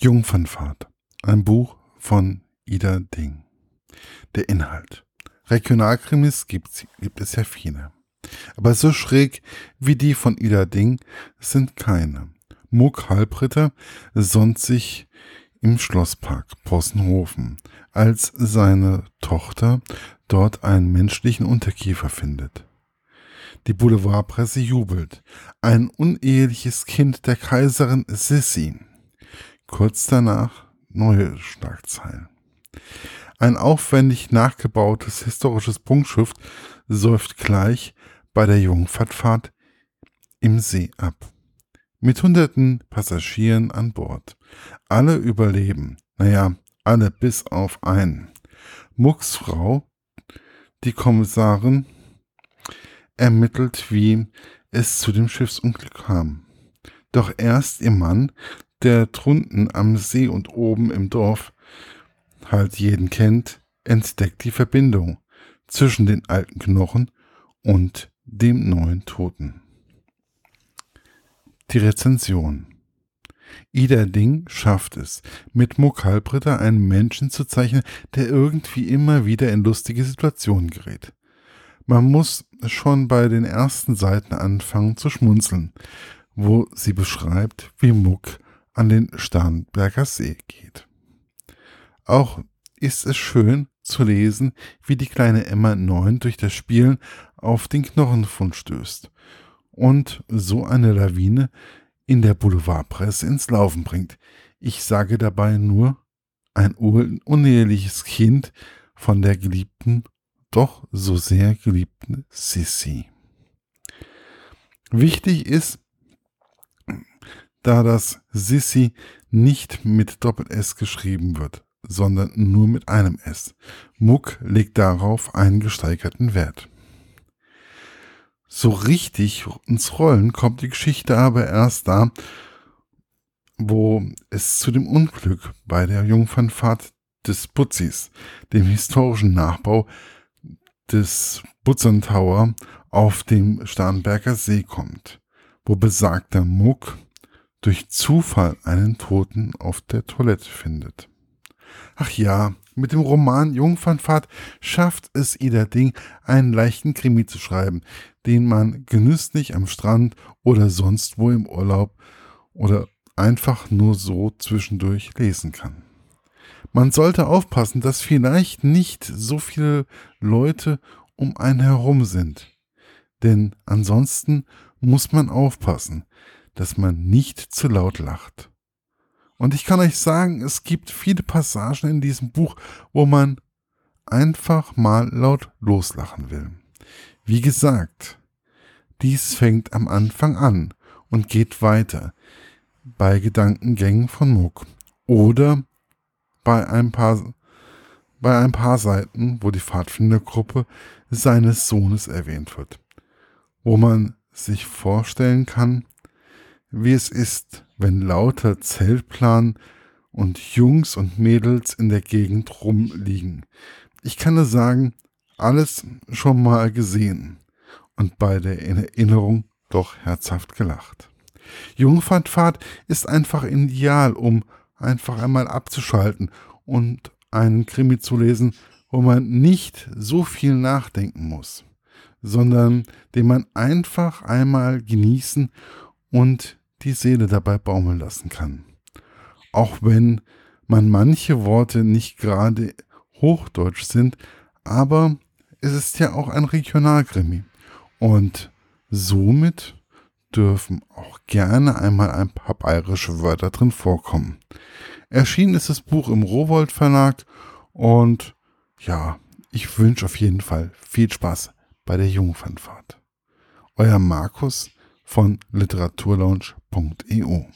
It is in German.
Jungfernfahrt. Ein Buch von Ida Ding. Der Inhalt. Regionalkrimis gibt, gibt es ja viele. Aber so schräg wie die von Ida Ding sind keine. Muck Halbritter sonnt sich im Schlosspark Possenhofen, als seine Tochter dort einen menschlichen Unterkiefer findet. Die Boulevardpresse jubelt. Ein uneheliches Kind der Kaiserin Sissi Kurz danach neue Schlagzeilen. Ein aufwendig nachgebautes historisches Punktschrift säuft gleich bei der Jungfahrtfahrt im See ab. Mit hunderten Passagieren an Bord. Alle überleben. Naja, alle bis auf einen. Mucks Frau, die Kommissarin, ermittelt, wie es zu dem Schiffsunglück kam. Doch erst ihr Mann, der drunten am See und oben im Dorf halt jeden kennt, entdeckt die Verbindung zwischen den alten Knochen und dem neuen Toten. Die Rezension Ida Ding schafft es, mit Muck Halbritter einen Menschen zu zeichnen, der irgendwie immer wieder in lustige Situationen gerät. Man muss schon bei den ersten Seiten anfangen zu schmunzeln, wo sie beschreibt, wie Muck an den Starnberger See geht. Auch ist es schön zu lesen, wie die kleine Emma neun durch das Spielen auf den Knochenfund stößt und so eine Lawine in der Boulevardpresse ins Laufen bringt. Ich sage dabei nur ein uneheliches Kind von der geliebten, doch so sehr geliebten Sissy. Wichtig ist, da das Sissi nicht mit Doppel-S geschrieben wird, sondern nur mit einem S. Muck legt darauf einen gesteigerten Wert. So richtig ins Rollen kommt die Geschichte aber erst da, wo es zu dem Unglück bei der Jungfernfahrt des Butzis, dem historischen Nachbau des Butzern Tower auf dem Starnberger See kommt, wo besagter Muck durch Zufall einen Toten auf der Toilette findet. Ach ja, mit dem Roman Jungfernfahrt schafft es Ida Ding, einen leichten Krimi zu schreiben, den man genüsslich am Strand oder sonst wo im Urlaub oder einfach nur so zwischendurch lesen kann. Man sollte aufpassen, dass vielleicht nicht so viele Leute um einen herum sind. Denn ansonsten muss man aufpassen, dass man nicht zu laut lacht. Und ich kann euch sagen, es gibt viele Passagen in diesem Buch, wo man einfach mal laut loslachen will. Wie gesagt, dies fängt am Anfang an und geht weiter bei Gedankengängen von Muck oder bei ein paar bei ein paar Seiten, wo die Pfadfindergruppe seines Sohnes erwähnt wird, wo man sich vorstellen kann, wie es ist, wenn lauter Zeltplan und Jungs und Mädels in der Gegend rumliegen. Ich kann nur sagen, alles schon mal gesehen und bei der Erinnerung doch herzhaft gelacht. Jungfernfahrt ist einfach ideal, um einfach einmal abzuschalten und einen Krimi zu lesen, wo man nicht so viel nachdenken muss, sondern den man einfach einmal genießen und die Seele dabei baumeln lassen kann. Auch wenn man manche Worte nicht gerade hochdeutsch sind, aber es ist ja auch ein Regionalkrimi. Und somit dürfen auch gerne einmal ein paar bayerische Wörter drin vorkommen. Erschienen ist das Buch im Rowold Verlag und ja, ich wünsche auf jeden Fall viel Spaß bei der Jungfernfahrt. Euer Markus von literaturlaunch.eu